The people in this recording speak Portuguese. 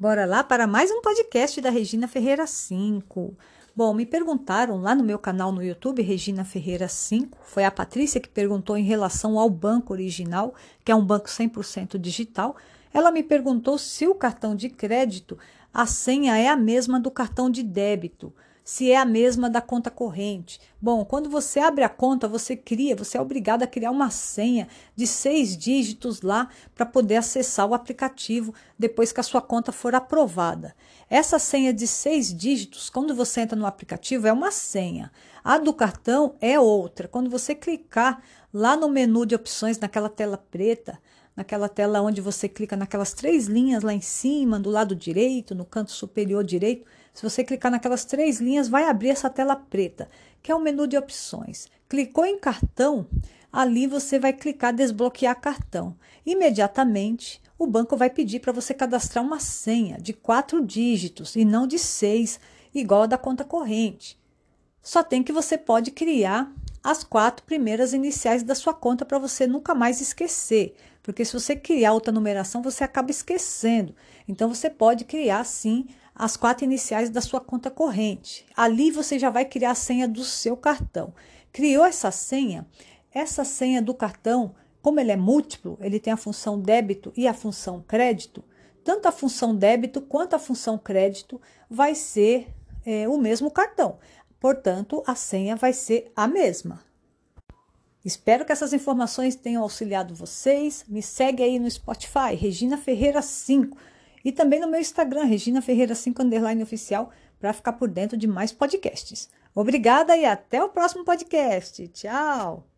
Bora lá para mais um podcast da Regina Ferreira 5. Bom, me perguntaram lá no meu canal no YouTube, Regina Ferreira 5. Foi a Patrícia que perguntou em relação ao banco original, que é um banco 100% digital. Ela me perguntou se o cartão de crédito, a senha é a mesma do cartão de débito se é a mesma da conta corrente. Bom, quando você abre a conta, você cria, você é obrigado a criar uma senha de seis dígitos lá para poder acessar o aplicativo depois que a sua conta for aprovada. Essa senha de seis dígitos, quando você entra no aplicativo, é uma senha. A do cartão é outra. Quando você clicar lá no menu de opções, naquela tela preta, naquela tela onde você clica naquelas três linhas lá em cima, do lado direito, no canto superior direito, se você clicar naquelas três linhas, vai abrir essa tela preta, que é o menu de opções. Clicou em cartão, ali você vai clicar desbloquear cartão. Imediatamente, o banco vai pedir para você cadastrar uma senha de quatro dígitos e não de seis, igual a da conta corrente. Só tem que você pode criar as quatro primeiras iniciais da sua conta para você nunca mais esquecer. Porque se você criar outra numeração, você acaba esquecendo. Então você pode criar sim as quatro iniciais da sua conta corrente. Ali você já vai criar a senha do seu cartão. Criou essa senha? Essa senha do cartão, como ele é múltiplo, ele tem a função débito e a função crédito. Tanto a função débito quanto a função crédito vai ser é, o mesmo cartão. Portanto, a senha vai ser a mesma. Espero que essas informações tenham auxiliado vocês. Me segue aí no Spotify, Regina Ferreira 5 e também no meu Instagram, Regina Ferreira 5 underline oficial, para ficar por dentro de mais podcasts. Obrigada e até o próximo podcast. Tchau!